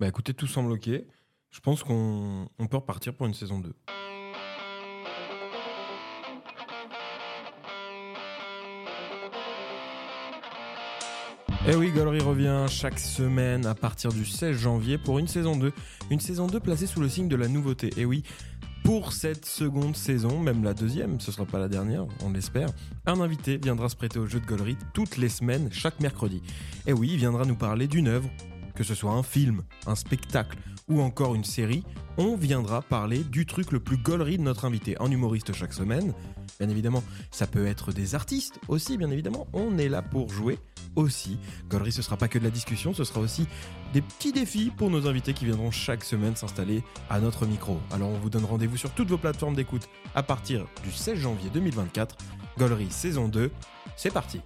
Bah écoutez, tout semble ok. Je pense qu'on on peut repartir pour une saison 2. Eh oui, Gollery revient chaque semaine à partir du 16 janvier pour une saison 2. Une saison 2 placée sous le signe de la nouveauté. Eh oui, pour cette seconde saison, même la deuxième, ce sera pas la dernière, on l'espère, un invité viendra se prêter au jeu de Gollery toutes les semaines, chaque mercredi. Et oui, il viendra nous parler d'une œuvre, que ce soit un film, un spectacle ou encore une série, on viendra parler du truc le plus Gollery de notre invité, un humoriste chaque semaine. Bien évidemment, ça peut être des artistes aussi, bien évidemment, on est là pour jouer aussi. Gollery, ce sera pas que de la discussion, ce sera aussi des petits défis pour nos invités qui viendront chaque semaine s'installer à notre micro. Alors on vous donne rendez-vous sur toutes vos plateformes d'écoute à partir du 16 janvier 2024. Gollery saison 2, c'est parti